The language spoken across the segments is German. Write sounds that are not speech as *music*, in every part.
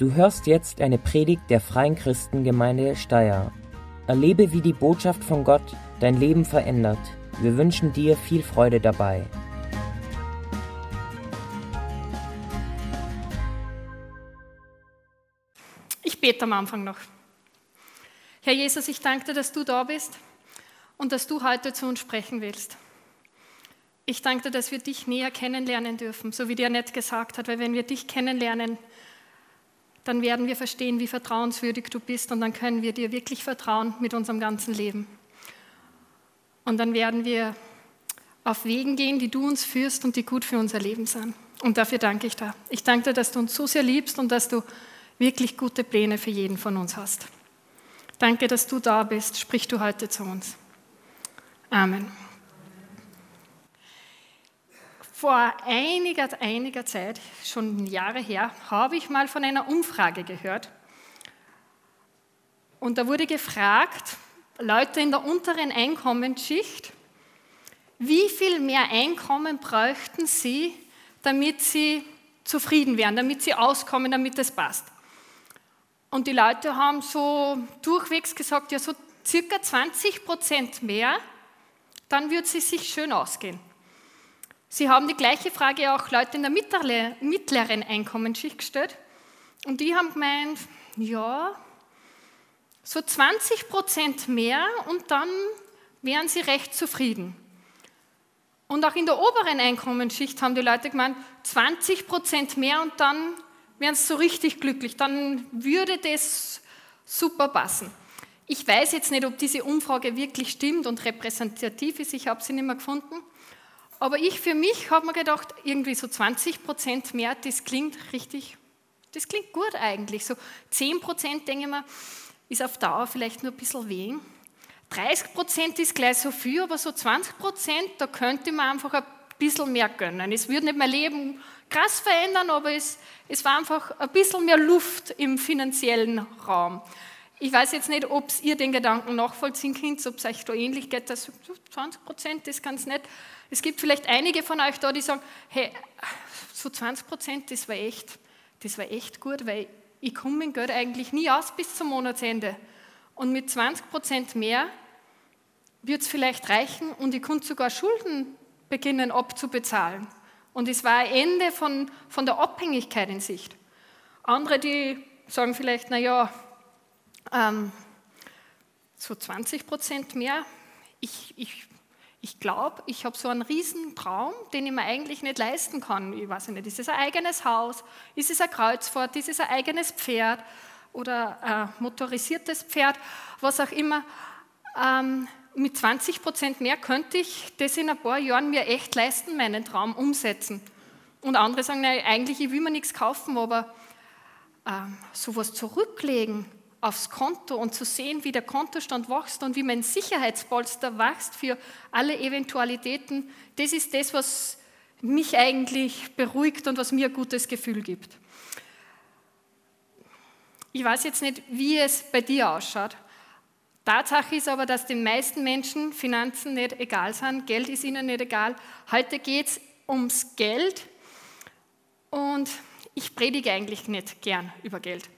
Du hörst jetzt eine Predigt der Freien Christengemeinde Steyr. Erlebe, wie die Botschaft von Gott dein Leben verändert. Wir wünschen dir viel Freude dabei. Ich bete am Anfang noch. Herr Jesus, ich danke dir, dass du da bist und dass du heute zu uns sprechen willst. Ich danke dir, dass wir dich näher kennenlernen dürfen, so wie dir nett gesagt hat, weil wenn wir dich kennenlernen, dann werden wir verstehen, wie vertrauenswürdig du bist und dann können wir dir wirklich vertrauen mit unserem ganzen Leben. Und dann werden wir auf Wegen gehen, die du uns führst und die gut für unser Leben sind. Und dafür danke ich dir. Ich danke dir, dass du uns so sehr liebst und dass du wirklich gute Pläne für jeden von uns hast. Danke, dass du da bist. Sprich du heute zu uns. Amen. Vor einiger, einiger Zeit, schon Jahre her, habe ich mal von einer Umfrage gehört. Und da wurde gefragt, Leute in der unteren Einkommensschicht, wie viel mehr Einkommen bräuchten sie, damit sie zufrieden wären, damit sie auskommen, damit es passt. Und die Leute haben so durchwegs gesagt, ja, so circa 20 Prozent mehr, dann würde es sich schön ausgehen. Sie haben die gleiche Frage auch Leute in der mittleren Einkommensschicht gestellt. Und die haben gemeint, ja, so 20 Prozent mehr und dann wären sie recht zufrieden. Und auch in der oberen Einkommensschicht haben die Leute gemeint, 20 Prozent mehr und dann wären sie so richtig glücklich. Dann würde das super passen. Ich weiß jetzt nicht, ob diese Umfrage wirklich stimmt und repräsentativ ist. Ich habe sie nicht mehr gefunden. Aber ich für mich habe mir gedacht, irgendwie so 20 Prozent mehr, das klingt richtig, das klingt gut eigentlich. So 10 Prozent, denke ich mir, ist auf Dauer vielleicht nur ein bisschen wenig. 30 Prozent ist gleich so viel, aber so 20 Prozent, da könnte man einfach ein bisschen mehr gönnen. Es würde nicht mein Leben krass verändern, aber es, es war einfach ein bisschen mehr Luft im finanziellen Raum. Ich weiß jetzt nicht, ob ihr den Gedanken nachvollziehen könnt, ob es euch da ähnlich geht, dass 20 Prozent ist ganz nett. Es gibt vielleicht einige von euch da, die sagen, hey, so 20 Prozent, das war echt, das war echt gut, weil ich komme mit Geld eigentlich nie aus bis zum Monatsende. Und mit 20 Prozent mehr wird es vielleicht reichen und ich konnte sogar Schulden beginnen abzubezahlen. Und es war ein Ende von, von der Abhängigkeit in Sicht. Andere, die sagen vielleicht, naja, ähm, so 20 Prozent mehr, ich, ich ich glaube, ich habe so einen riesen Traum, den ich mir eigentlich nicht leisten kann. Ich weiß nicht, ist es ein eigenes Haus, ist es ein Kreuzfahrt, ist es ein eigenes Pferd oder ein motorisiertes Pferd, was auch immer. Ähm, mit 20 Prozent mehr könnte ich das in ein paar Jahren mir echt leisten, meinen Traum umsetzen. Und andere sagen, nein, eigentlich ich will mir nichts kaufen, aber ähm, sowas zurücklegen, aufs Konto und zu sehen, wie der Kontostand wächst und wie mein Sicherheitspolster wächst für alle Eventualitäten, das ist das, was mich eigentlich beruhigt und was mir ein gutes Gefühl gibt. Ich weiß jetzt nicht, wie es bei dir ausschaut. Tatsache ist aber, dass den meisten Menschen Finanzen nicht egal sind, Geld ist ihnen nicht egal. Heute geht es ums Geld und ich predige eigentlich nicht gern über Geld.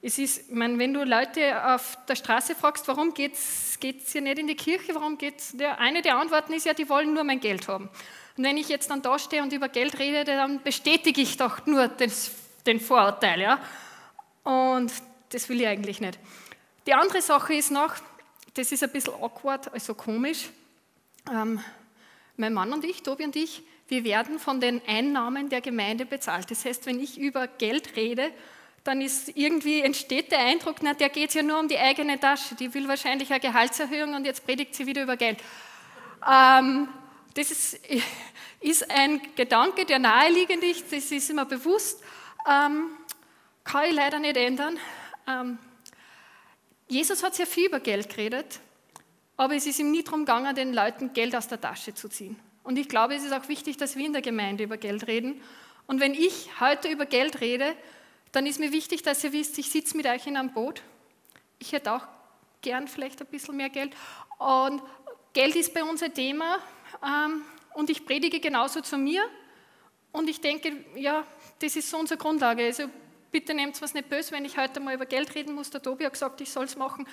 Es ist, ich meine, wenn du Leute auf der Straße fragst, warum geht es hier nicht in die Kirche, warum geht's, der, eine der Antworten ist ja, die wollen nur mein Geld haben. Und wenn ich jetzt dann da stehe und über Geld rede, dann bestätige ich doch nur das, den Vorurteil. Ja? Und das will ich eigentlich nicht. Die andere Sache ist noch, das ist ein bisschen awkward, also komisch. Ähm, mein Mann und ich, Tobi und ich, wir werden von den Einnahmen der Gemeinde bezahlt. Das heißt, wenn ich über Geld rede, dann ist irgendwie entsteht der Eindruck, na, der geht ja nur um die eigene Tasche, die will wahrscheinlich eine Gehaltserhöhung und jetzt predigt sie wieder über Geld. Ähm, das ist, *laughs* ist, ein Gedanke, der naheliegend ist, das ist immer bewusst, ähm, kann ich leider nicht ändern. Ähm, Jesus hat sehr viel über Geld geredet, aber es ist ihm nie darum gegangen, den Leuten Geld aus der Tasche zu ziehen. Und ich glaube, es ist auch wichtig, dass wir in der Gemeinde über Geld reden. Und wenn ich heute über Geld rede, dann ist mir wichtig, dass ihr wisst, ich sitze mit euch in einem Boot. Ich hätte auch gern vielleicht ein bisschen mehr Geld. Und Geld ist bei uns ein Thema ähm, und ich predige genauso zu mir. Und ich denke, ja, das ist so unsere Grundlage. Also Bitte nehmt was nicht böse, wenn ich heute mal über Geld reden muss. Der Tobi hat gesagt, ich soll es machen.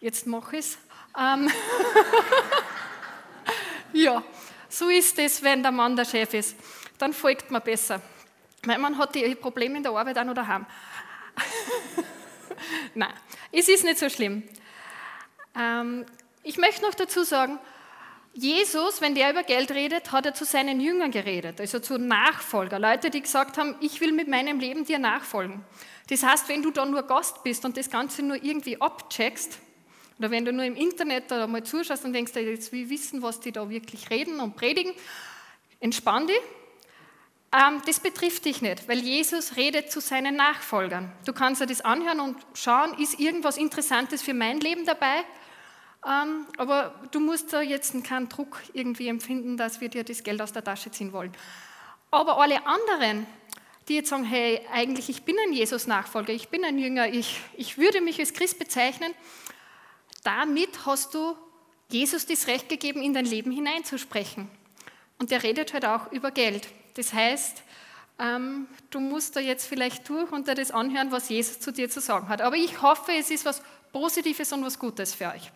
Jetzt mache ich es. Ähm *laughs* ja, so ist es, wenn der Mann der Chef ist. Dann folgt man besser. Weil man hat die Probleme in der Arbeit auch noch daheim. *laughs* Nein, es ist nicht so schlimm. Ähm, ich möchte noch dazu sagen, Jesus, wenn der über Geld redet, hat er zu seinen Jüngern geredet, also zu Nachfolger, Leute, die gesagt haben, ich will mit meinem Leben dir nachfolgen. Das heißt, wenn du da nur Gast bist und das Ganze nur irgendwie abcheckst, oder wenn du nur im Internet oder mal zuschaust und denkst, jetzt will wissen, was die da wirklich reden und predigen, entspann dich. Ähm, das betrifft dich nicht, weil Jesus redet zu seinen Nachfolgern. Du kannst dir das anhören und schauen, ist irgendwas Interessantes für mein Leben dabei? Ähm, aber du musst da jetzt keinen Druck irgendwie empfinden, dass wir dir das Geld aus der Tasche ziehen wollen. Aber alle anderen, die jetzt sagen, hey, eigentlich ich bin ein Jesus-Nachfolger, ich bin ein Jünger, ich, ich würde mich als Christ bezeichnen, damit hast du Jesus das Recht gegeben, in dein Leben hineinzusprechen. Und der redet halt auch über Geld. Das heißt, ähm, du musst da jetzt vielleicht durch und dir das anhören, was Jesus zu dir zu sagen hat. Aber ich hoffe, es ist was Positives und was Gutes für euch.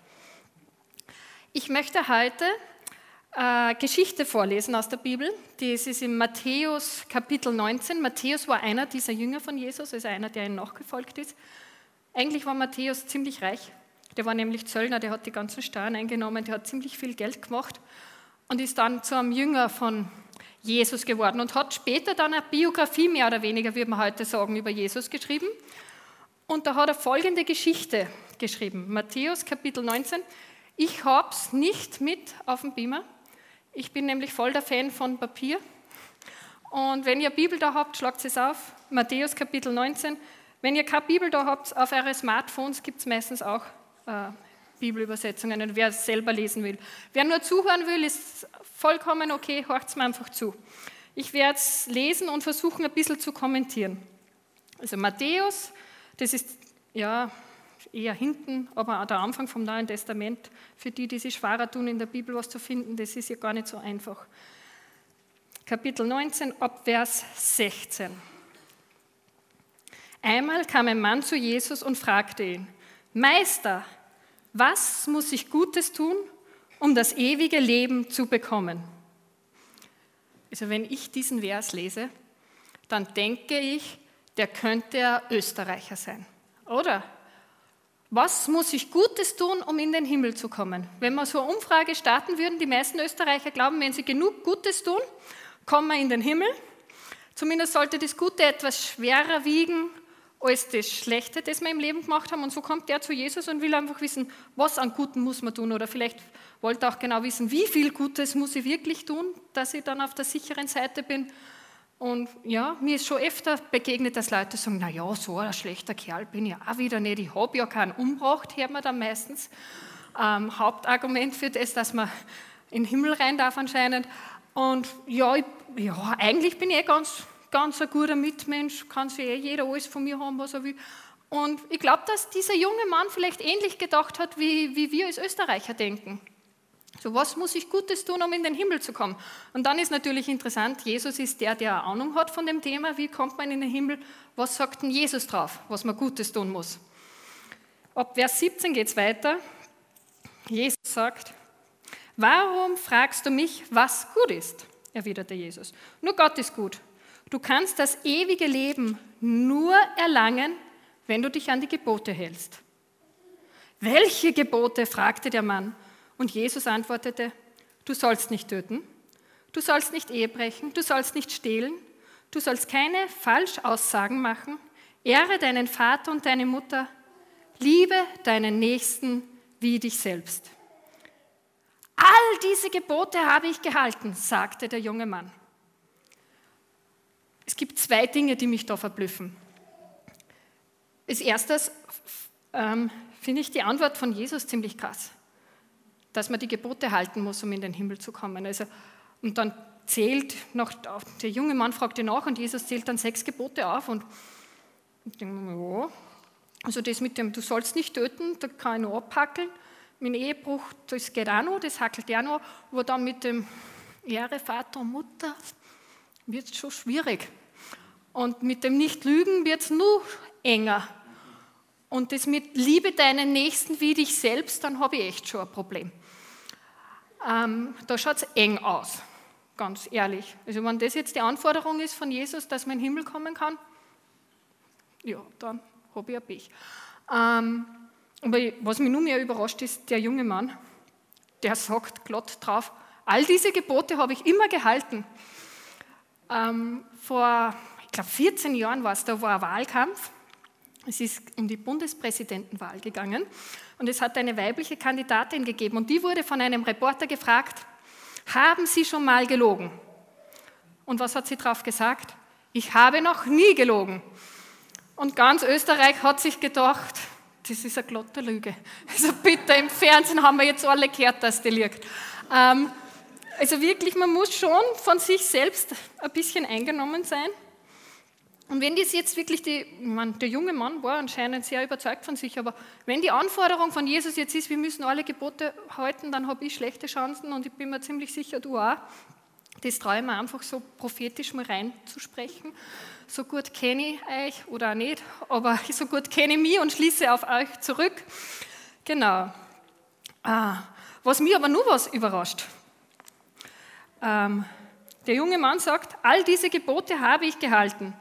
Ich möchte heute äh, Geschichte vorlesen aus der Bibel. Das ist in Matthäus Kapitel 19. Matthäus war einer dieser Jünger von Jesus, also einer, der ihm nachgefolgt ist. Eigentlich war Matthäus ziemlich reich. Der war nämlich Zöllner, der hat die ganzen Steuern eingenommen, der hat ziemlich viel Geld gemacht und ist dann zu einem Jünger von Jesus geworden und hat später dann eine Biografie mehr oder weniger, würde man heute sagen, über Jesus geschrieben. Und da hat er folgende Geschichte geschrieben. Matthäus Kapitel 19. Ich habe es nicht mit auf dem Beamer. Ich bin nämlich voll der Fan von Papier. Und wenn ihr Bibel da habt, schlagt es auf. Matthäus Kapitel 19. Wenn ihr keine Bibel da habt, auf eure Smartphones gibt es meistens auch äh, Bibelübersetzungen, wer es selber lesen will. Wer nur zuhören will, ist vollkommen okay, hört es mir einfach zu. Ich werde es lesen und versuchen, ein bisschen zu kommentieren. Also Matthäus, das ist ja eher hinten, aber der Anfang vom Neuen Testament, für die, die sich schwerer tun, in der Bibel was zu finden, das ist ja gar nicht so einfach. Kapitel 19 ab Vers 16. Einmal kam ein Mann zu Jesus und fragte ihn, Meister, was muss ich Gutes tun, um das ewige Leben zu bekommen? Also wenn ich diesen Vers lese, dann denke ich, der könnte ein Österreicher sein, oder? Was muss ich Gutes tun, um in den Himmel zu kommen? Wenn wir so eine Umfrage starten würden, die meisten Österreicher glauben, wenn sie genug Gutes tun, kommen wir in den Himmel. Zumindest sollte das Gute etwas schwerer wiegen als das Schlechte, das wir im Leben gemacht haben. Und so kommt der zu Jesus und will einfach wissen, was an Guten muss man tun. Oder vielleicht wollte auch genau wissen, wie viel Gutes muss ich wirklich tun, dass ich dann auf der sicheren Seite bin. Und ja, mir ist schon öfter begegnet, dass Leute sagen, na ja, so ein schlechter Kerl bin ich auch wieder nicht. Ich habe ja keinen umgebracht, hört man dann meistens. Ähm, Hauptargument für das, dass man in den Himmel rein darf anscheinend. Und ja, ich, ja eigentlich bin ich eh ganz, ganz ein guter Mitmensch, kann sich eh jeder alles von mir haben, was er will. Und ich glaube, dass dieser junge Mann vielleicht ähnlich gedacht hat, wie, wie wir als Österreicher denken. So, was muss ich Gutes tun, um in den Himmel zu kommen? Und dann ist natürlich interessant, Jesus ist der, der Ahnung hat von dem Thema, wie kommt man in den Himmel? Was sagt denn Jesus drauf, was man Gutes tun muss? Ab Vers 17 geht es weiter. Jesus sagt, warum fragst du mich, was gut ist? erwiderte Jesus. Nur Gott ist gut. Du kannst das ewige Leben nur erlangen, wenn du dich an die Gebote hältst. Welche Gebote? fragte der Mann. Und Jesus antwortete, du sollst nicht töten, du sollst nicht Ehe brechen, du sollst nicht stehlen, du sollst keine Falschaussagen machen, ehre deinen Vater und deine Mutter, liebe deinen Nächsten wie dich selbst. All diese Gebote habe ich gehalten, sagte der junge Mann. Es gibt zwei Dinge, die mich da verblüffen. Als erstes ähm, finde ich die Antwort von Jesus ziemlich krass dass man die Gebote halten muss, um in den Himmel zu kommen. Also, und dann zählt noch, der junge Mann fragte nach und Jesus zählt dann sechs Gebote auf und ich denke mir, ja, also das mit dem, du sollst nicht töten, da kann ich noch abhackeln. Dem Ehebruch, das geht auch noch, das hackelt ja noch, aber dann mit dem Ehre Vater und Mutter wird es schon schwierig. Und mit dem Nicht-Lügen wird es nur enger. Und das mit Liebe deinen Nächsten wie dich selbst, dann habe ich echt schon ein Problem. Ähm, da schaut es eng aus, ganz ehrlich. Also wenn das jetzt die Anforderung ist von Jesus, dass man in den Himmel kommen kann, ja, dann habe ich ein Pech. Ähm, aber was mich nur mehr überrascht, ist der junge Mann, der sagt glatt drauf, all diese Gebote habe ich immer gehalten. Ähm, vor, ich glaube, 14 Jahren war es, da war ein Wahlkampf. Es ist um die Bundespräsidentenwahl gegangen und es hat eine weibliche Kandidatin gegeben und die wurde von einem Reporter gefragt, haben Sie schon mal gelogen? Und was hat sie darauf gesagt? Ich habe noch nie gelogen. Und ganz Österreich hat sich gedacht, das ist eine glatte Lüge. Also bitte, im Fernsehen haben wir jetzt alle gehört, dass die liegt. Ähm, also wirklich, man muss schon von sich selbst ein bisschen eingenommen sein. Und wenn das jetzt wirklich die, ich meine, der junge Mann war anscheinend sehr überzeugt von sich, aber wenn die Anforderung von Jesus jetzt ist, wir müssen alle Gebote halten, dann habe ich schlechte Chancen und ich bin mir ziemlich sicher, du auch. Das traue ich mir einfach so prophetisch mal reinzusprechen. So gut kenne ich euch oder auch nicht, aber *laughs* so gut kenne ich mich und schließe auf euch zurück. Genau. Ah, was mir aber nur was überrascht. Ähm, der junge Mann sagt, all diese Gebote habe ich gehalten.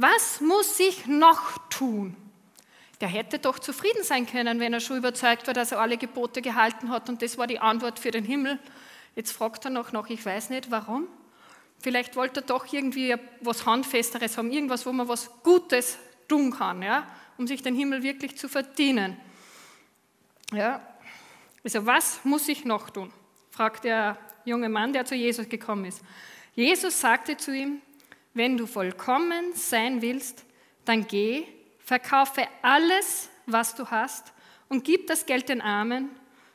Was muss ich noch tun? Der hätte doch zufrieden sein können, wenn er schon überzeugt war, dass er alle Gebote gehalten hat und das war die Antwort für den Himmel. Jetzt fragt er noch nach, ich weiß nicht warum. Vielleicht wollte er doch irgendwie was Handfesteres haben, irgendwas, wo man was Gutes tun kann, ja, um sich den Himmel wirklich zu verdienen. Ja. Also was muss ich noch tun? fragt der junge Mann, der zu Jesus gekommen ist. Jesus sagte zu ihm, wenn du vollkommen sein willst, dann geh, verkaufe alles, was du hast und gib das Geld den Armen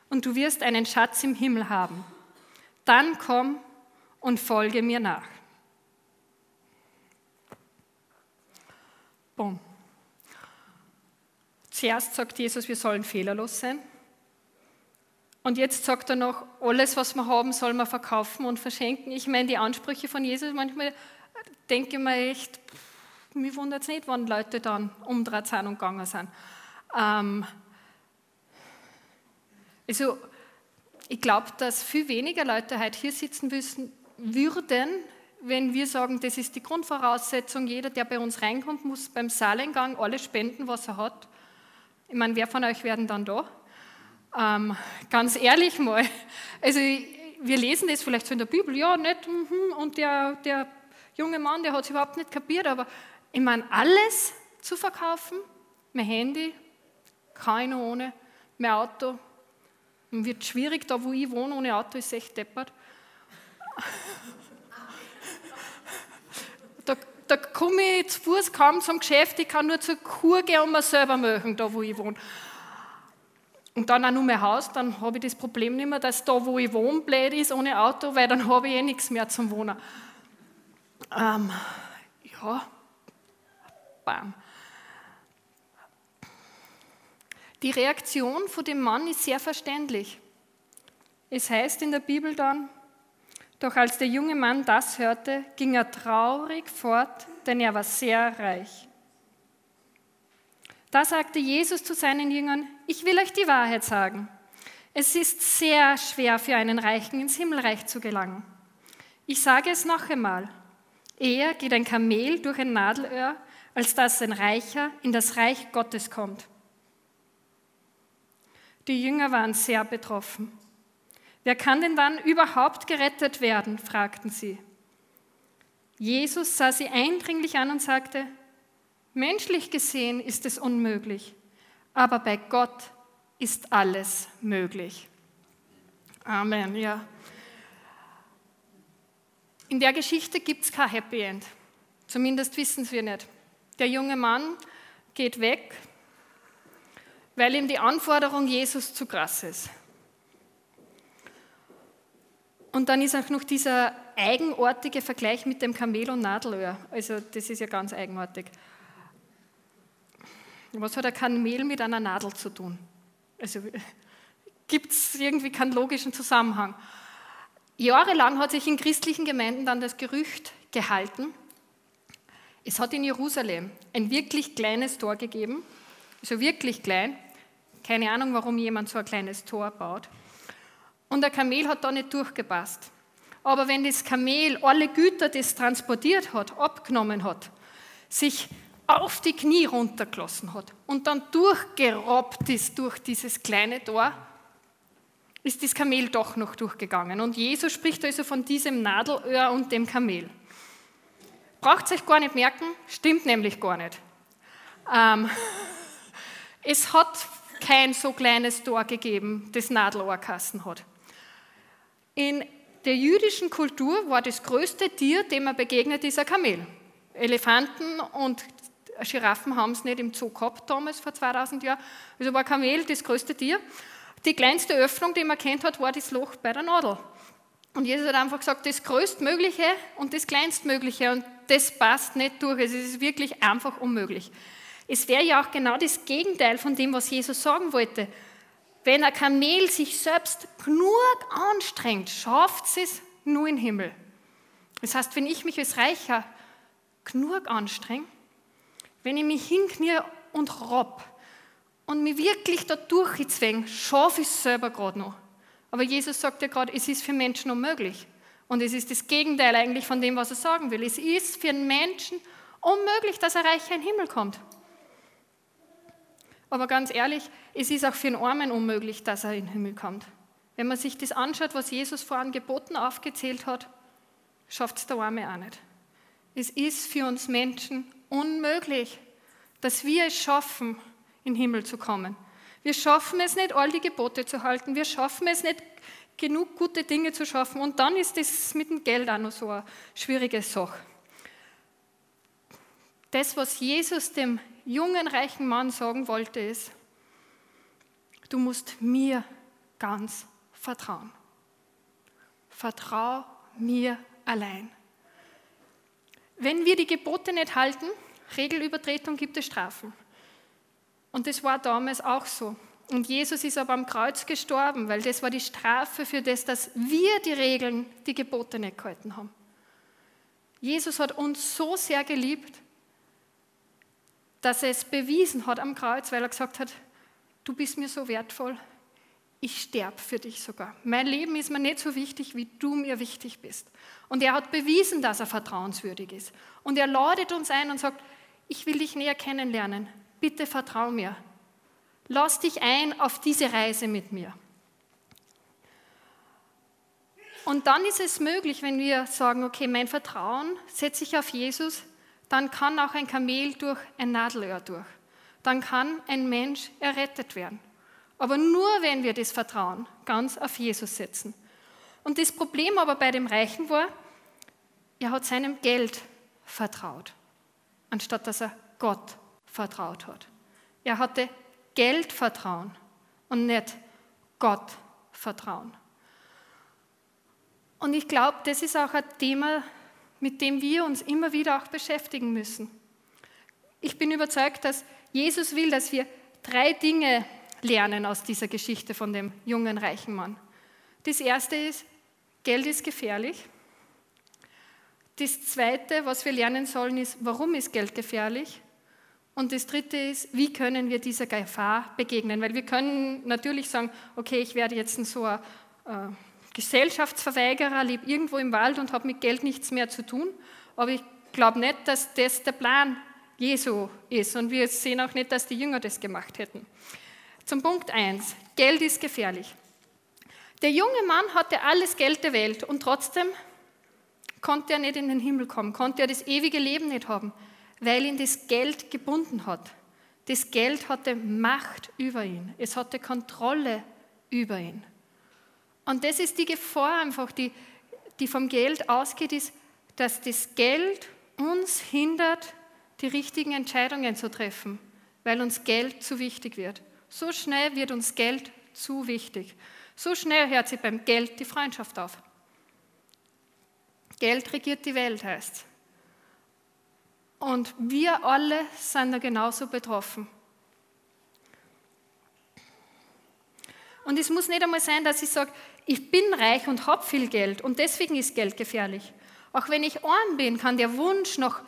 und du wirst einen Schatz im Himmel haben. Dann komm und folge mir nach. Boom. Zuerst sagt Jesus, wir sollen fehlerlos sein. Und jetzt sagt er noch, alles, was wir haben, soll man verkaufen und verschenken. Ich meine, die Ansprüche von Jesus, manchmal denke ich mir echt, mich wundert es nicht, wann Leute dann umdreht sind und gegangen sind. Ähm, also, ich glaube, dass viel weniger Leute heute hier sitzen müssen, würden, wenn wir sagen, das ist die Grundvoraussetzung, jeder, der bei uns reinkommt, muss beim Saaleingang alles spenden, was er hat. Ich meine, wer von euch werden dann da? Ähm, ganz ehrlich mal, also wir lesen das vielleicht so in der Bibel, ja, nicht, mhm, und der, der junge Mann, der hat es überhaupt nicht kapiert, aber ich meine, alles zu verkaufen, mein Handy, keine ohne, mein Auto, wird schwierig, da wo ich wohne, ohne Auto ist echt deppert. Da, da komme ich zu Fuß kaum zum Geschäft, ich kann nur zur Kur gehen und mir selber machen, da wo ich wohne. Und dann auch nur mein Haus, dann habe ich das Problem nicht mehr, dass da, wo ich wohne, blöd ist ohne Auto, weil dann habe ich eh nichts mehr zum Wohnen. Ähm, ja, bam. Die Reaktion von dem Mann ist sehr verständlich. Es heißt in der Bibel dann, doch als der junge Mann das hörte, ging er traurig fort, denn er war sehr reich. Da sagte Jesus zu seinen Jüngern, ich will euch die Wahrheit sagen. Es ist sehr schwer für einen Reichen ins Himmelreich zu gelangen. Ich sage es noch einmal, Eher geht ein Kamel durch ein Nadelöhr, als dass ein Reicher in das Reich Gottes kommt. Die Jünger waren sehr betroffen. Wer kann denn dann überhaupt gerettet werden? fragten sie. Jesus sah sie eindringlich an und sagte, menschlich gesehen ist es unmöglich, aber bei Gott ist alles möglich. Amen, ja. In der Geschichte gibt es kein Happy End. Zumindest wissen wir nicht. Der junge Mann geht weg, weil ihm die Anforderung Jesus zu krass ist. Und dann ist auch noch dieser eigenartige Vergleich mit dem Kamel und Nadelöhr. Also das ist ja ganz eigenartig. Was hat ein Kamel mit einer Nadel zu tun? Also *laughs* gibt es irgendwie keinen logischen Zusammenhang. Jahrelang hat sich in christlichen Gemeinden dann das Gerücht gehalten, Es hat in Jerusalem ein wirklich kleines Tor gegeben, so wirklich klein. Keine Ahnung, warum jemand so ein kleines Tor baut. Und der Kamel hat da nicht durchgepasst. Aber wenn das Kamel alle Güter, die es transportiert hat, abgenommen hat, sich auf die Knie runtergelassen hat und dann durchgerobbt ist durch dieses kleine Tor, ist das Kamel doch noch durchgegangen. Und Jesus spricht also von diesem Nadelöhr und dem Kamel. Braucht euch gar nicht merken, stimmt nämlich gar nicht. Ähm, *laughs* es hat kein so kleines Tor gegeben, das Nadelohrkassen hat. In der jüdischen Kultur war das größte Tier, dem man begegnet, dieser Kamel. Elefanten und Giraffen haben es nicht im Zoo gehabt damals, vor 2000 Jahren. Also war Kamel das größte Tier. Die kleinste Öffnung, die man kennt hat, war das Loch bei der Nadel. Und Jesus hat einfach gesagt, das größtmögliche und das kleinstmögliche und das passt nicht durch. Es ist wirklich einfach unmöglich. Es wäre ja auch genau das Gegenteil von dem, was Jesus sagen wollte. Wenn ein Kamel sich selbst genug anstrengt, schafft es nur im Himmel. Das heißt, wenn ich mich als Reicher genug anstrenge, wenn ich mich hinknie und robb und mich wirklich da durchzwänge, schaffe ich es selber gerade noch. Aber Jesus sagt ja gerade, es ist für Menschen unmöglich. Und es ist das Gegenteil eigentlich von dem, was er sagen will. Es ist für einen Menschen unmöglich, dass er reich in den Himmel kommt. Aber ganz ehrlich, es ist auch für einen Armen unmöglich, dass er in den Himmel kommt. Wenn man sich das anschaut, was Jesus vor Geboten aufgezählt hat, schafft es der Arme auch nicht. Es ist für uns Menschen unmöglich, dass wir es schaffen, in den Himmel zu kommen. Wir schaffen es nicht, all die Gebote zu halten. Wir schaffen es nicht, genug gute Dinge zu schaffen. Und dann ist es mit dem Geld auch noch so eine schwierige Sache. Das, was Jesus dem jungen, reichen Mann sagen wollte, ist, du musst mir ganz vertrauen. Vertrau mir allein. Wenn wir die Gebote nicht halten, Regelübertretung gibt es Strafen. Und das war damals auch so. Und Jesus ist aber am Kreuz gestorben, weil das war die Strafe für das, dass wir die Regeln, die Gebote nicht gehalten haben. Jesus hat uns so sehr geliebt, dass er es bewiesen hat am Kreuz, weil er gesagt hat, du bist mir so wertvoll, ich sterbe für dich sogar. Mein Leben ist mir nicht so wichtig, wie du mir wichtig bist. Und er hat bewiesen, dass er vertrauenswürdig ist. Und er ladet uns ein und sagt, ich will dich näher kennenlernen. Bitte vertrau mir. Lass dich ein auf diese Reise mit mir. Und dann ist es möglich, wenn wir sagen, okay, mein Vertrauen setze ich auf Jesus, dann kann auch ein Kamel durch ein Nadelöhr durch. Dann kann ein Mensch errettet werden. Aber nur, wenn wir das Vertrauen ganz auf Jesus setzen. Und das Problem aber bei dem Reichen war, er hat seinem Geld vertraut, anstatt dass er Gott vertraut hat. Er hatte Geld vertrauen und nicht Gott vertrauen. Und ich glaube, das ist auch ein Thema, mit dem wir uns immer wieder auch beschäftigen müssen. Ich bin überzeugt, dass Jesus will, dass wir drei Dinge lernen aus dieser Geschichte von dem jungen reichen Mann. Das erste ist, Geld ist gefährlich. Das zweite, was wir lernen sollen, ist, warum ist Geld gefährlich? Und das dritte ist, wie können wir dieser Gefahr begegnen? Weil wir können natürlich sagen, okay, ich werde jetzt so ein äh, Gesellschaftsverweigerer, lebe irgendwo im Wald und habe mit Geld nichts mehr zu tun. Aber ich glaube nicht, dass das der Plan Jesu ist. Und wir sehen auch nicht, dass die Jünger das gemacht hätten. Zum Punkt 1. Geld ist gefährlich. Der junge Mann hatte alles Geld der Welt und trotzdem konnte er nicht in den Himmel kommen, konnte er das ewige Leben nicht haben, weil ihn das Geld gebunden hat. Das Geld hatte Macht über ihn, es hatte Kontrolle über ihn. Und das ist die Gefahr einfach, die, die vom Geld ausgeht, ist, dass das Geld uns hindert, die richtigen Entscheidungen zu treffen, weil uns Geld zu wichtig wird. So schnell wird uns Geld zu wichtig. So schnell hört sich beim Geld die Freundschaft auf. Geld regiert die Welt, heißt Und wir alle sind da genauso betroffen. Und es muss nicht einmal sein, dass ich sage, ich bin reich und habe viel Geld und deswegen ist Geld gefährlich. Auch wenn ich arm bin, kann der Wunsch nach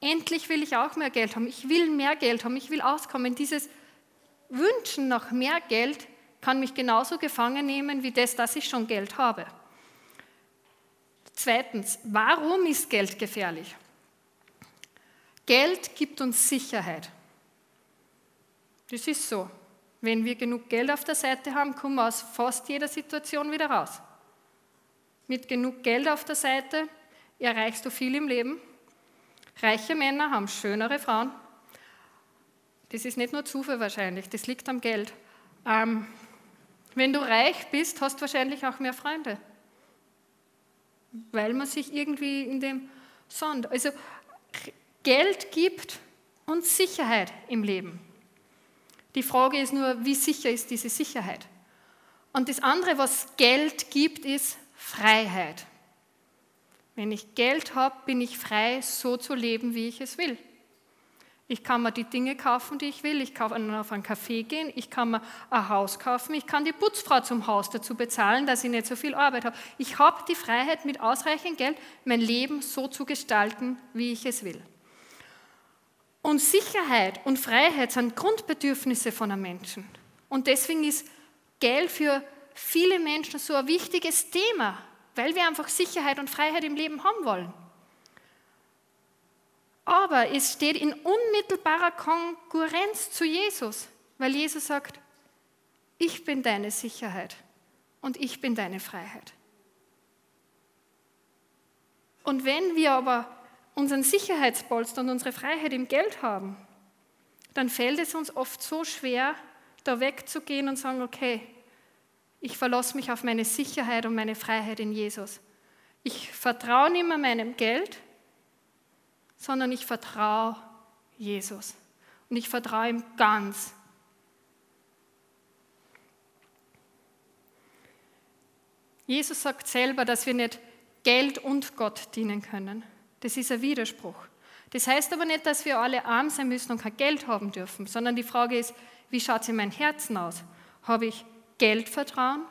endlich will ich auch mehr Geld haben, ich will mehr Geld haben, ich will auskommen. Dieses Wünschen nach mehr Geld kann mich genauso gefangen nehmen wie das, dass ich schon Geld habe. Zweitens, warum ist Geld gefährlich? Geld gibt uns Sicherheit. Das ist so. Wenn wir genug Geld auf der Seite haben, kommen wir aus fast jeder Situation wieder raus. Mit genug Geld auf der Seite erreichst du viel im Leben. Reiche Männer haben schönere Frauen. Das ist nicht nur Zufall wahrscheinlich, das liegt am Geld. Ähm, wenn du reich bist, hast du wahrscheinlich auch mehr Freunde, weil man sich irgendwie in dem sonnt. Also Geld gibt uns Sicherheit im Leben. Die Frage ist nur, wie sicher ist diese Sicherheit? Und das andere, was Geld gibt, ist Freiheit. Wenn ich Geld habe, bin ich frei, so zu leben, wie ich es will. Ich kann mir die Dinge kaufen, die ich will. Ich kann auf einen Café gehen. Ich kann mir ein Haus kaufen. Ich kann die Putzfrau zum Haus dazu bezahlen, dass ich nicht so viel Arbeit habe. Ich habe die Freiheit, mit ausreichend Geld mein Leben so zu gestalten, wie ich es will. Und Sicherheit und Freiheit sind Grundbedürfnisse von einem Menschen. Und deswegen ist Geld für viele Menschen so ein wichtiges Thema, weil wir einfach Sicherheit und Freiheit im Leben haben wollen. Aber es steht in unmittelbarer Konkurrenz zu Jesus, weil Jesus sagt, ich bin deine Sicherheit und ich bin deine Freiheit. Und wenn wir aber unseren Sicherheitspolster und unsere Freiheit im Geld haben, dann fällt es uns oft so schwer, da wegzugehen und sagen, okay, ich verlasse mich auf meine Sicherheit und meine Freiheit in Jesus. Ich vertraue nicht mehr meinem Geld, sondern ich vertraue Jesus. Und ich vertraue ihm ganz. Jesus sagt selber, dass wir nicht Geld und Gott dienen können. Das ist ein Widerspruch. Das heißt aber nicht, dass wir alle arm sein müssen und kein Geld haben dürfen, sondern die Frage ist, wie schaut es in meinem Herzen aus? Habe ich Geldvertrauen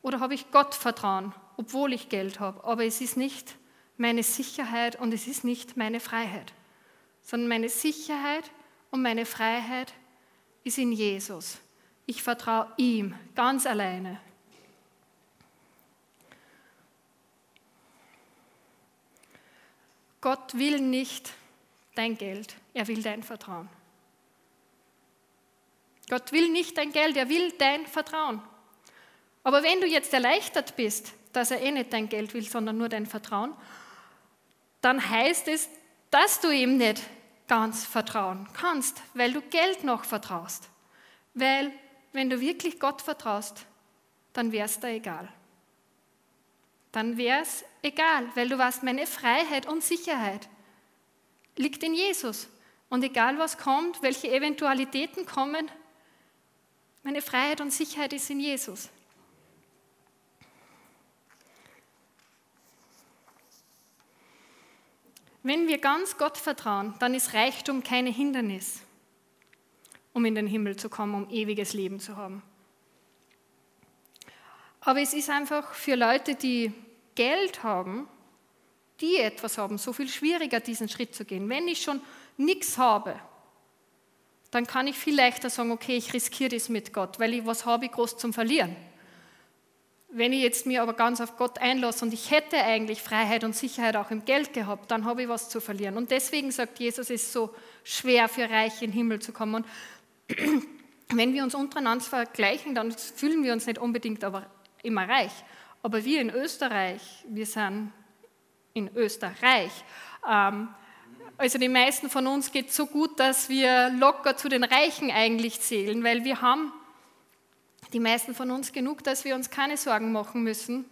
oder habe ich Gottvertrauen, obwohl ich Geld habe? Aber es ist nicht meine Sicherheit und es ist nicht meine Freiheit, sondern meine Sicherheit und meine Freiheit ist in Jesus. Ich vertraue ihm ganz alleine. Gott will nicht dein Geld, er will dein Vertrauen. Gott will nicht dein Geld, er will dein Vertrauen. Aber wenn du jetzt erleichtert bist, dass er eh nicht dein Geld will, sondern nur dein Vertrauen, dann heißt es, dass du ihm nicht ganz vertrauen kannst, weil du Geld noch vertraust. Weil wenn du wirklich Gott vertraust, dann wäre es da egal. Dann wäre es egal, weil du weißt, meine Freiheit und Sicherheit liegt in Jesus. Und egal was kommt, welche Eventualitäten kommen, meine Freiheit und Sicherheit ist in Jesus. Wenn wir ganz Gott vertrauen, dann ist Reichtum kein Hindernis, um in den Himmel zu kommen, um ewiges Leben zu haben. Aber es ist einfach für Leute, die Geld haben, die etwas haben, so viel schwieriger, diesen Schritt zu gehen. Wenn ich schon nichts habe, dann kann ich viel leichter sagen, okay, ich riskiere das mit Gott, weil ich was habe groß zum Verlieren. Wenn ich jetzt mir aber ganz auf Gott einlasse und ich hätte eigentlich Freiheit und Sicherheit auch im Geld gehabt, dann habe ich was zu verlieren. Und deswegen sagt Jesus, es ist so schwer für Reiche in den Himmel zu kommen. Und *clears throat* wenn wir uns untereinander vergleichen, dann fühlen wir uns nicht unbedingt aber immer reich. Aber wir in Österreich, wir sind in Österreich. Ähm, also die meisten von uns geht so gut, dass wir locker zu den Reichen eigentlich zählen, weil wir haben die meisten von uns genug, dass wir uns keine Sorgen machen müssen,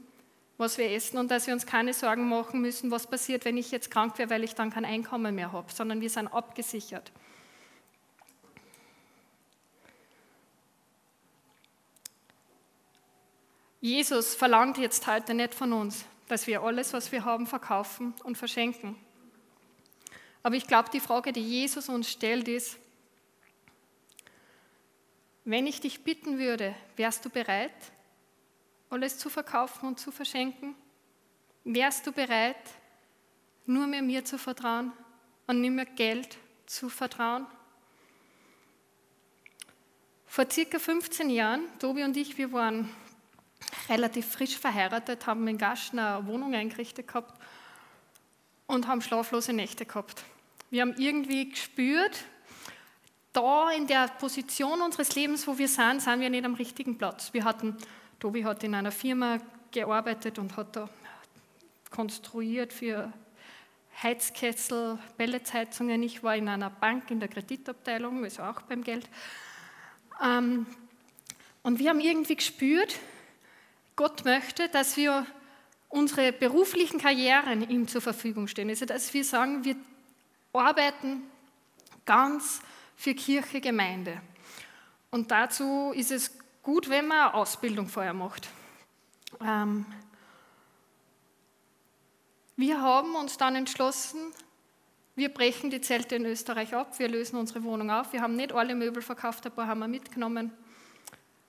was wir essen und dass wir uns keine Sorgen machen müssen, was passiert, wenn ich jetzt krank wäre, weil ich dann kein Einkommen mehr habe, sondern wir sind abgesichert. Jesus verlangt jetzt heute nicht von uns, dass wir alles, was wir haben, verkaufen und verschenken. Aber ich glaube, die Frage, die Jesus uns stellt, ist, wenn ich dich bitten würde, wärst du bereit, alles zu verkaufen und zu verschenken? Wärst du bereit, nur mehr mir zu vertrauen? und nicht mehr Geld zu vertrauen? Vor circa 15 Jahren, Tobi und ich, wir waren relativ frisch verheiratet, haben in Gaschen eine Wohnung eingerichtet gehabt und haben schlaflose Nächte gehabt. Wir haben irgendwie gespürt, da in der Position unseres Lebens, wo wir sind, sind wir nicht am richtigen Platz. Wir hatten, Tobi hat in einer Firma gearbeitet und hat da konstruiert für Heizkessel, Pelletsheizungen. Ich war in einer Bank in der Kreditabteilung, also auch beim Geld. Ähm, und wir haben irgendwie gespürt, Gott möchte, dass wir unsere beruflichen Karrieren ihm zur Verfügung stehen. Also dass wir sagen, wir arbeiten ganz für Kirche, Gemeinde. Und dazu ist es gut, wenn man eine Ausbildung vorher macht. Ähm, wir haben uns dann entschlossen, wir brechen die Zelte in Österreich ab, wir lösen unsere Wohnung auf. Wir haben nicht alle Möbel verkauft, ein paar haben wir mitgenommen.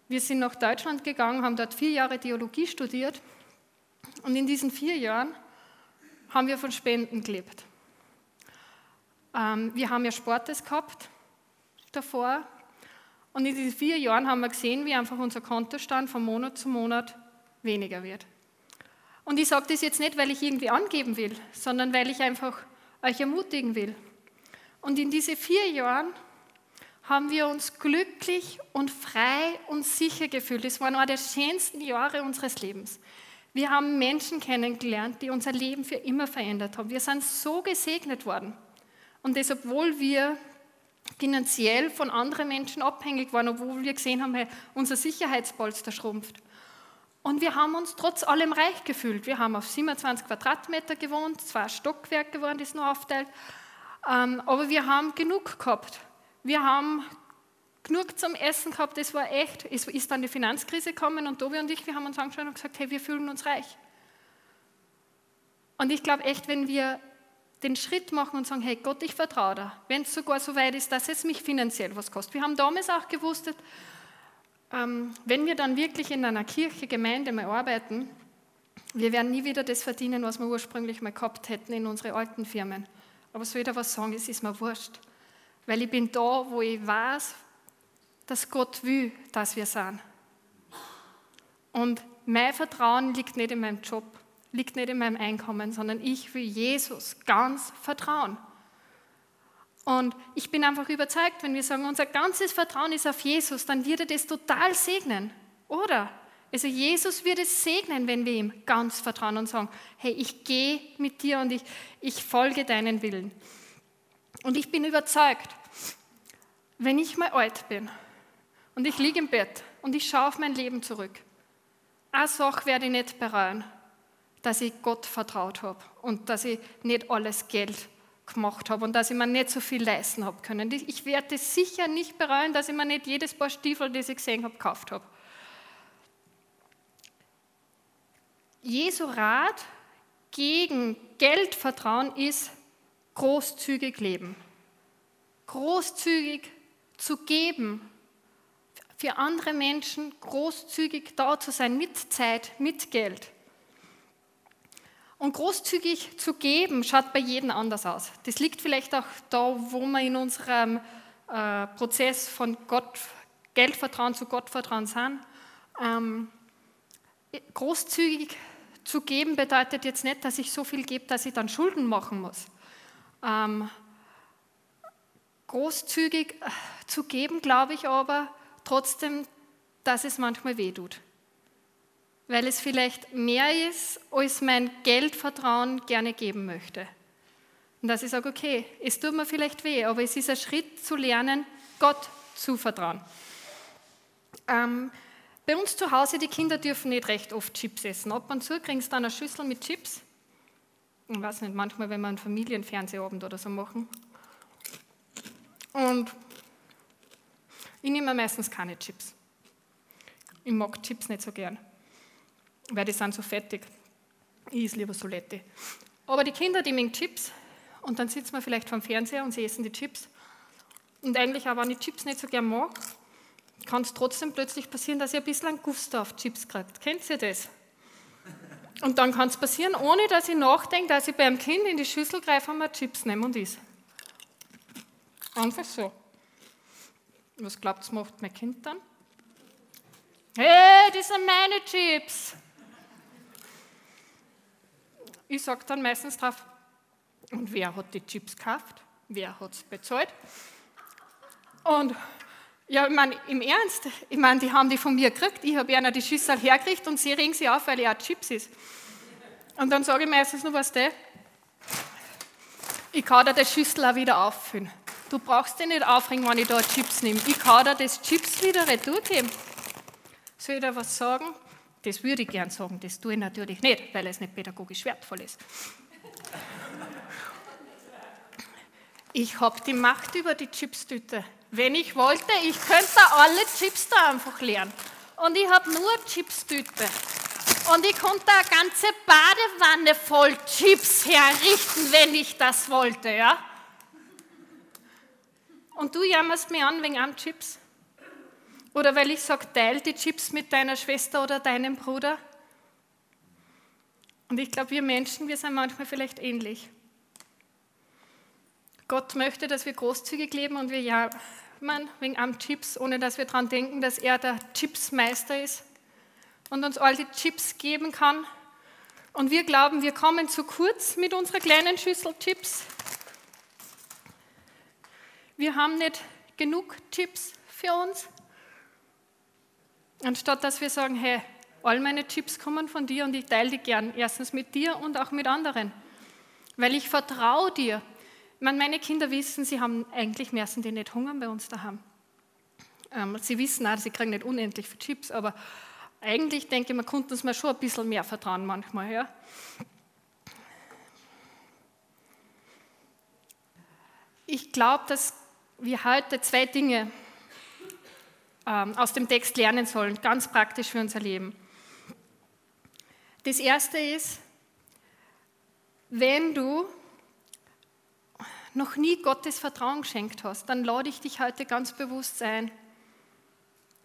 Wir sind nach Deutschland gegangen, haben dort vier Jahre Theologie studiert und in diesen vier Jahren haben wir von Spenden gelebt. Ähm, wir haben ja Sportes gehabt davor und in diesen vier Jahren haben wir gesehen, wie einfach unser Kontostand von Monat zu Monat weniger wird. Und ich sage das jetzt nicht, weil ich irgendwie angeben will, sondern weil ich einfach euch ermutigen will. Und in diese vier Jahren haben wir uns glücklich und frei und sicher gefühlt. Es waren eine der schönsten Jahre unseres Lebens. Wir haben Menschen kennengelernt, die unser Leben für immer verändert haben. Wir sind so gesegnet worden. Und das, obwohl wir finanziell von anderen Menschen abhängig waren, obwohl wir gesehen haben, hey, unser Sicherheitspolster schrumpft. Und wir haben uns trotz allem reich gefühlt. Wir haben auf 27 Quadratmeter gewohnt, zwei Stockwerke waren das nur aufteilt. Ähm, aber wir haben genug gehabt. Wir haben genug zum Essen gehabt, das war echt. Es ist dann die Finanzkrise gekommen und Tobi und ich, wir haben uns angeschaut und gesagt, hey, wir fühlen uns reich. Und ich glaube echt, wenn wir den Schritt machen und sagen, hey Gott, ich vertraue dir, wenn es sogar so weit ist, dass es mich finanziell was kostet. Wir haben damals auch gewusst, ähm, wenn wir dann wirklich in einer Kirche, Gemeinde mal arbeiten, wir werden nie wieder das verdienen, was wir ursprünglich mal gehabt hätten in unsere alten Firmen. Aber soll ich da was sagen, es ist mir wurscht. Weil ich bin da, wo ich weiß, dass Gott will, dass wir sind. Und mein Vertrauen liegt nicht in meinem Job, liegt nicht in meinem Einkommen, sondern ich will Jesus ganz vertrauen. Und ich bin einfach überzeugt, wenn wir sagen, unser ganzes Vertrauen ist auf Jesus, dann wird er das total segnen. Oder? Also Jesus wird es segnen, wenn wir ihm ganz vertrauen und sagen, hey, ich gehe mit dir und ich, ich folge deinen Willen. Und ich bin überzeugt, wenn ich mal alt bin und ich liege im Bett und ich schaue auf mein Leben zurück, eine Sache werde ich nicht bereuen, dass ich Gott vertraut habe und dass ich nicht alles Geld gemacht habe und dass ich mir nicht so viel leisten habe können. Ich werde sicher nicht bereuen, dass ich mir nicht jedes Paar Stiefel, das ich gesehen habe, gekauft habe. Jesu Rat gegen Geldvertrauen ist, großzügig leben. Großzügig zu geben, für andere Menschen großzügig da zu sein, mit Zeit, mit Geld. Und großzügig zu geben, schaut bei jedem anders aus. Das liegt vielleicht auch da, wo wir in unserem äh, Prozess von Gott, Geldvertrauen zu Gottvertrauen sind. Ähm, großzügig zu geben bedeutet jetzt nicht, dass ich so viel gebe, dass ich dann Schulden machen muss. Ähm, großzügig äh, zu geben, glaube ich aber trotzdem, dass es manchmal weh tut. Weil es vielleicht mehr ist, als mein Geldvertrauen gerne geben möchte. Und dass ich sage, okay, es tut mir vielleicht weh, aber es ist ein Schritt zu lernen, Gott zu vertrauen. Ähm, bei uns zu Hause, die Kinder dürfen nicht recht oft Chips essen. Ab und zu kriegen sie dann eine Schüssel mit Chips. Ich weiß nicht, manchmal, wenn wir einen Familienfernsehabend oder so machen. Und ich nehme meistens keine Chips. Ich mag Chips nicht so gern, weil die sind so fettig. Ich esse lieber Solette. Aber die Kinder, die mögen Chips und dann sitzen wir vielleicht vom Fernseher und sie essen die Chips. Und eigentlich auch, wenn ich Chips nicht so gern mag, kann es trotzdem plötzlich passieren, dass ihr ein bisschen einen Gusto auf Chips kriegt. Kennt ihr das? Und dann kann es passieren, ohne dass ich nachdenke, dass ich beim Kind in die Schüssel greife und mir Chips nehme und is. Einfach so. Was glaubt ihr, macht mein Kind dann? Hey, das sind meine Chips. Ich sage dann meistens drauf, und wer hat die Chips gekauft? Wer hat es bezahlt? Und ja, ich meine, im Ernst, ich meine, die haben die von mir gekriegt, ich habe ihnen die Schüssel hergekriegt und sie regen sie auf, weil er Chips ist. Und dann sage ich meistens nur, was der, ich kann dir die Schüssel auch wieder auffüllen. Du brauchst dich nicht aufregen, wenn ich da Chips nehme. Ich kann dir das Chips wieder retour. Soll ich dir was sagen? Das würde ich gern sagen, das tue ich natürlich nicht, weil es nicht pädagogisch wertvoll ist. Ich habe die Macht über die Chipstüte. Wenn ich wollte, ich könnte alle Chips da einfach leeren. Und ich habe nur Chipstüte. Und ich konnte eine ganze Badewanne voll Chips herrichten, wenn ich das wollte, ja? Und du jammerst mich an wegen einem Chips? Oder weil ich sage, teil die Chips mit deiner Schwester oder deinem Bruder? Und ich glaube, wir Menschen, wir sind manchmal vielleicht ähnlich. Gott möchte, dass wir großzügig leben und wir ja man wegen am Chips, ohne dass wir daran denken, dass er der Chipsmeister ist und uns all die Chips geben kann. Und wir glauben, wir kommen zu kurz mit unserer kleinen Schüssel Chips. Wir haben nicht genug Chips für uns. Anstatt dass wir sagen, hey, all meine Chips kommen von dir und ich teile die gern. Erstens mit dir und auch mit anderen. Weil ich vertraue dir meine, meine Kinder wissen, sie haben eigentlich müssen die nicht hungern bei uns daheim. Ähm, sie wissen auch, sie kriegen nicht unendlich viel Chips, aber eigentlich denke ich, man konnte uns mal schon ein bisschen mehr vertrauen manchmal. Ja? Ich glaube, dass wir heute zwei Dinge ähm, aus dem Text lernen sollen, ganz praktisch für unser Leben. Das erste ist, wenn du noch nie Gottes Vertrauen geschenkt hast, dann lade ich dich heute ganz bewusst ein.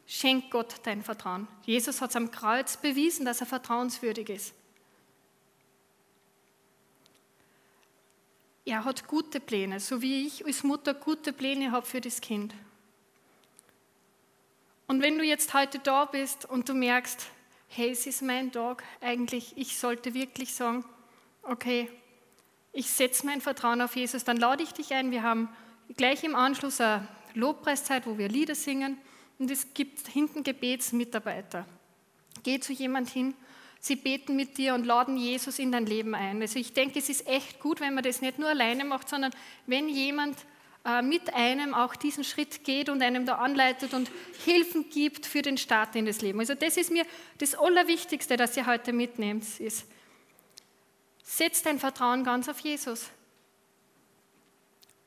Schenk Gott dein Vertrauen. Jesus hat es am Kreuz bewiesen, dass er vertrauenswürdig ist. Er hat gute Pläne, so wie ich als Mutter gute Pläne habe für das Kind. Und wenn du jetzt heute da bist und du merkst, hey, es ist mein Tag, eigentlich, ich sollte wirklich sagen, okay, ich setze mein Vertrauen auf Jesus, dann lade ich dich ein. Wir haben gleich im Anschluss eine Lobpreiszeit, wo wir Lieder singen und es gibt hinten Gebetsmitarbeiter. Geh zu jemand hin, sie beten mit dir und laden Jesus in dein Leben ein. Also ich denke, es ist echt gut, wenn man das nicht nur alleine macht, sondern wenn jemand äh, mit einem auch diesen Schritt geht und einem da anleitet und Hilfen gibt für den Start in das Leben. Also das ist mir das Allerwichtigste, das ihr heute mitnehmt, ist, Setz dein Vertrauen ganz auf Jesus,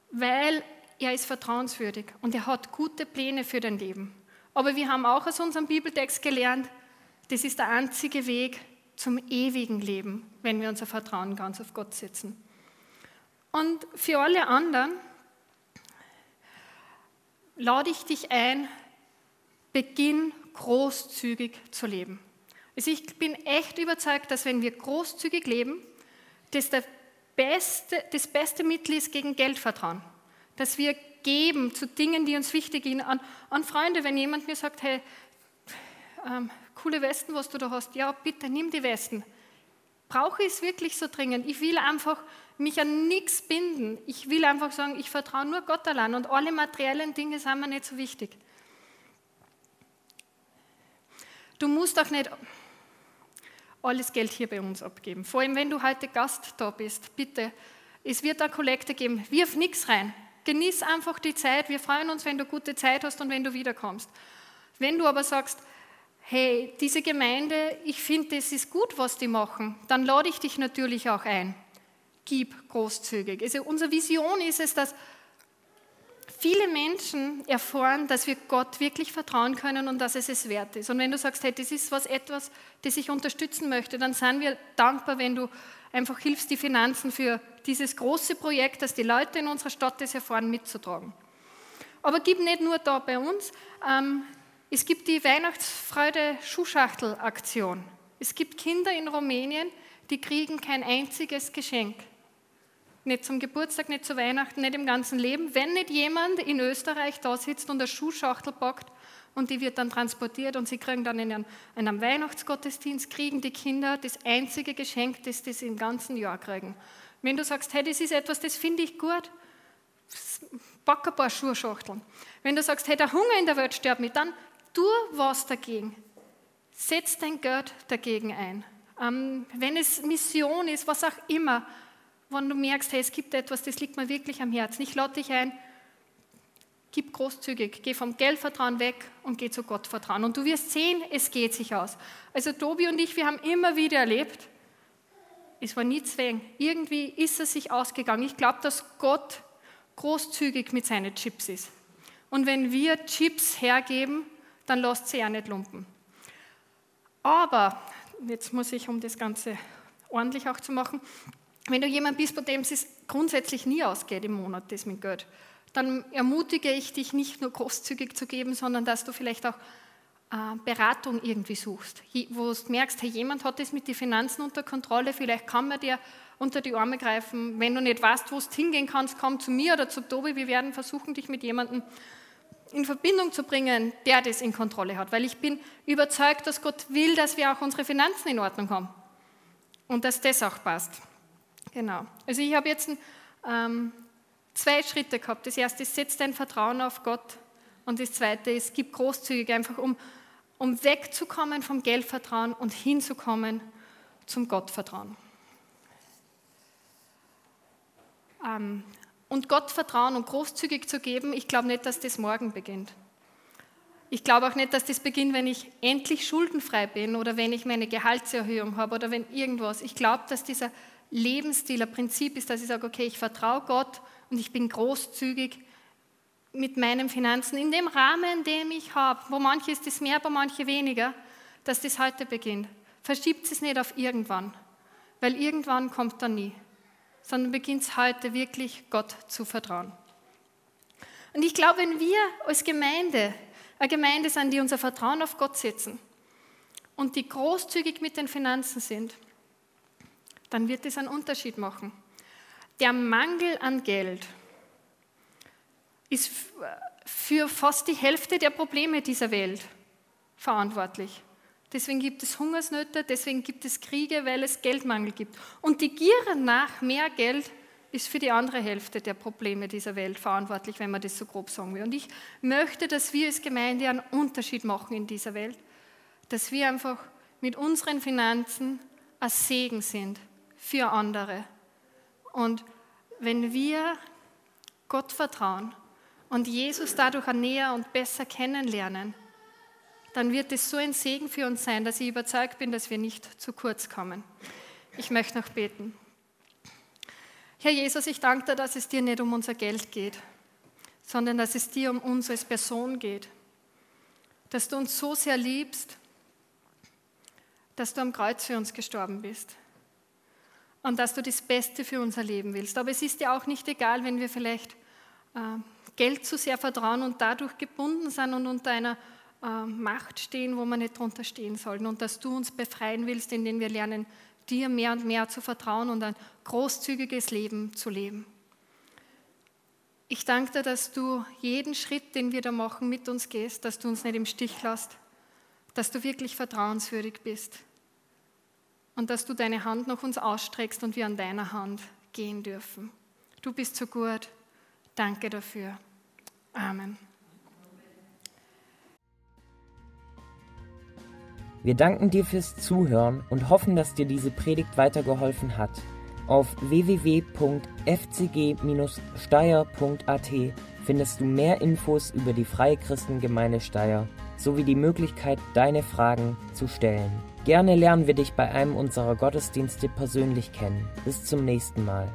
weil er ist vertrauenswürdig und er hat gute Pläne für dein Leben. Aber wir haben auch aus unserem Bibeltext gelernt, das ist der einzige Weg zum ewigen Leben, wenn wir unser Vertrauen ganz auf Gott setzen. Und für alle anderen lade ich dich ein, beginn großzügig zu leben. Also ich bin echt überzeugt, dass wenn wir großzügig leben, das beste, das beste Mittel ist gegen Geldvertrauen. Dass wir geben zu Dingen, die uns wichtig sind. An, an Freunde, wenn jemand mir sagt, hey, ähm, coole Westen, was du da hast, ja, bitte nimm die Westen. Brauche ich es wirklich so dringend? Ich will einfach mich an nichts binden. Ich will einfach sagen, ich vertraue nur Gott allein und alle materiellen Dinge sind mir nicht so wichtig. Du musst auch nicht alles Geld hier bei uns abgeben. Vor allem, wenn du heute Gast da bist, bitte, es wird eine Kollekte geben. Wirf nichts rein. Genieß einfach die Zeit. Wir freuen uns, wenn du gute Zeit hast und wenn du wiederkommst. Wenn du aber sagst, hey, diese Gemeinde, ich finde, es ist gut, was die machen, dann lade ich dich natürlich auch ein. Gib großzügig. Also unsere Vision ist es, dass viele Menschen erfahren, dass wir Gott wirklich vertrauen können und dass es es wert ist. Und wenn du sagst, hey, das ist was etwas, das ich unterstützen möchte, dann sind wir dankbar, wenn du einfach hilfst, die Finanzen für dieses große Projekt, dass die Leute in unserer Stadt das erfahren, mitzutragen. Aber gib nicht nur da bei uns. Ähm, es gibt die Weihnachtsfreude-Schuhschachtel-Aktion. Es gibt Kinder in Rumänien, die kriegen kein einziges Geschenk. Nicht zum Geburtstag, nicht zu Weihnachten, nicht im ganzen Leben. Wenn nicht jemand in Österreich da sitzt und eine Schuhschachtel packt und die wird dann transportiert und sie kriegen dann in einem, in einem Weihnachtsgottesdienst, kriegen die Kinder das einzige Geschenk, das sie im ganzen Jahr kriegen. Wenn du sagst, hey, das ist etwas, das finde ich gut, pack ein paar Schuhschachteln. Wenn du sagst, hey, der Hunger in der Welt stirbt mit, dann tu was dagegen. Setz dein Geld dagegen ein. Ähm, wenn es Mission ist, was auch immer, wenn du merkst, hey, es gibt etwas, das liegt mir wirklich am Herzen. Ich lade dich ein, gib großzügig, geh vom Geldvertrauen weg und geh zu Gottvertrauen. Und du wirst sehen, es geht sich aus. Also Tobi und ich, wir haben immer wieder erlebt, es war nie Zwang. Irgendwie ist es sich ausgegangen. Ich glaube, dass Gott großzügig mit seinen Chips ist. Und wenn wir Chips hergeben, dann lasst sie auch nicht lumpen. Aber, jetzt muss ich, um das Ganze ordentlich auch zu machen, wenn du jemand bist, bei dem es grundsätzlich nie ausgeht im Monat, das mit Geld, dann ermutige ich dich nicht nur großzügig zu geben, sondern dass du vielleicht auch äh, Beratung irgendwie suchst, wo du merkst, hey, jemand hat das mit den Finanzen unter Kontrolle, vielleicht kann man dir unter die Arme greifen. Wenn du nicht weißt, wo du hingehen kannst, komm zu mir oder zu Tobi. Wir werden versuchen, dich mit jemandem in Verbindung zu bringen, der das in Kontrolle hat. Weil ich bin überzeugt, dass Gott will, dass wir auch unsere Finanzen in Ordnung haben. Und dass das auch passt. Genau. Also ich habe jetzt ähm, zwei Schritte gehabt. Das erste ist, setz dein Vertrauen auf Gott. Und das zweite ist, gib großzügig, einfach um, um wegzukommen vom Geldvertrauen und hinzukommen zum Gottvertrauen. Ähm, und Gott vertrauen und großzügig zu geben, ich glaube nicht, dass das morgen beginnt. Ich glaube auch nicht, dass das beginnt, wenn ich endlich schuldenfrei bin oder wenn ich meine Gehaltserhöhung habe oder wenn irgendwas. Ich glaube, dass dieser Lebensstil ein Prinzip ist, dass ich sage, okay, ich vertraue Gott und ich bin großzügig mit meinen Finanzen in dem Rahmen, den ich habe. Wo manche ist es mehr, wo manche weniger, dass das heute beginnt. Verschiebt es nicht auf irgendwann, weil irgendwann kommt dann nie, sondern beginnt es heute wirklich Gott zu vertrauen. Und ich glaube, wenn wir als Gemeinde eine Gemeinde sind, die unser Vertrauen auf Gott setzen und die großzügig mit den Finanzen sind, dann wird es einen Unterschied machen. Der Mangel an Geld ist für fast die Hälfte der Probleme dieser Welt verantwortlich. Deswegen gibt es Hungersnöte, deswegen gibt es Kriege, weil es Geldmangel gibt. Und die Gier nach mehr Geld ist für die andere Hälfte der Probleme dieser Welt verantwortlich, wenn man das so grob sagen will. Und ich möchte, dass wir als Gemeinde einen Unterschied machen in dieser Welt, dass wir einfach mit unseren Finanzen ein Segen sind für andere. Und wenn wir Gott vertrauen und Jesus dadurch näher und besser kennenlernen, dann wird es so ein Segen für uns sein, dass ich überzeugt bin, dass wir nicht zu kurz kommen. Ich möchte noch beten. Herr Jesus, ich danke dir, dass es dir nicht um unser Geld geht, sondern dass es dir um uns als Person geht. Dass du uns so sehr liebst, dass du am Kreuz für uns gestorben bist und dass du das Beste für unser Leben willst. Aber es ist dir auch nicht egal, wenn wir vielleicht äh, Geld zu sehr vertrauen und dadurch gebunden sind und unter einer äh, Macht stehen, wo wir nicht drunter stehen sollten. Und dass du uns befreien willst, indem wir lernen, dir mehr und mehr zu vertrauen und ein großzügiges Leben zu leben. Ich danke dir, dass du jeden Schritt, den wir da machen, mit uns gehst, dass du uns nicht im Stich lässt, dass du wirklich vertrauenswürdig bist und dass du deine Hand nach uns ausstreckst und wir an deiner Hand gehen dürfen. Du bist so gut. Danke dafür. Amen. Wir danken dir fürs Zuhören und hoffen, dass dir diese Predigt weitergeholfen hat. Auf www.fcg-steyr.at findest du mehr Infos über die Freie Christengemeinde Steyr sowie die Möglichkeit, deine Fragen zu stellen. Gerne lernen wir dich bei einem unserer Gottesdienste persönlich kennen. Bis zum nächsten Mal.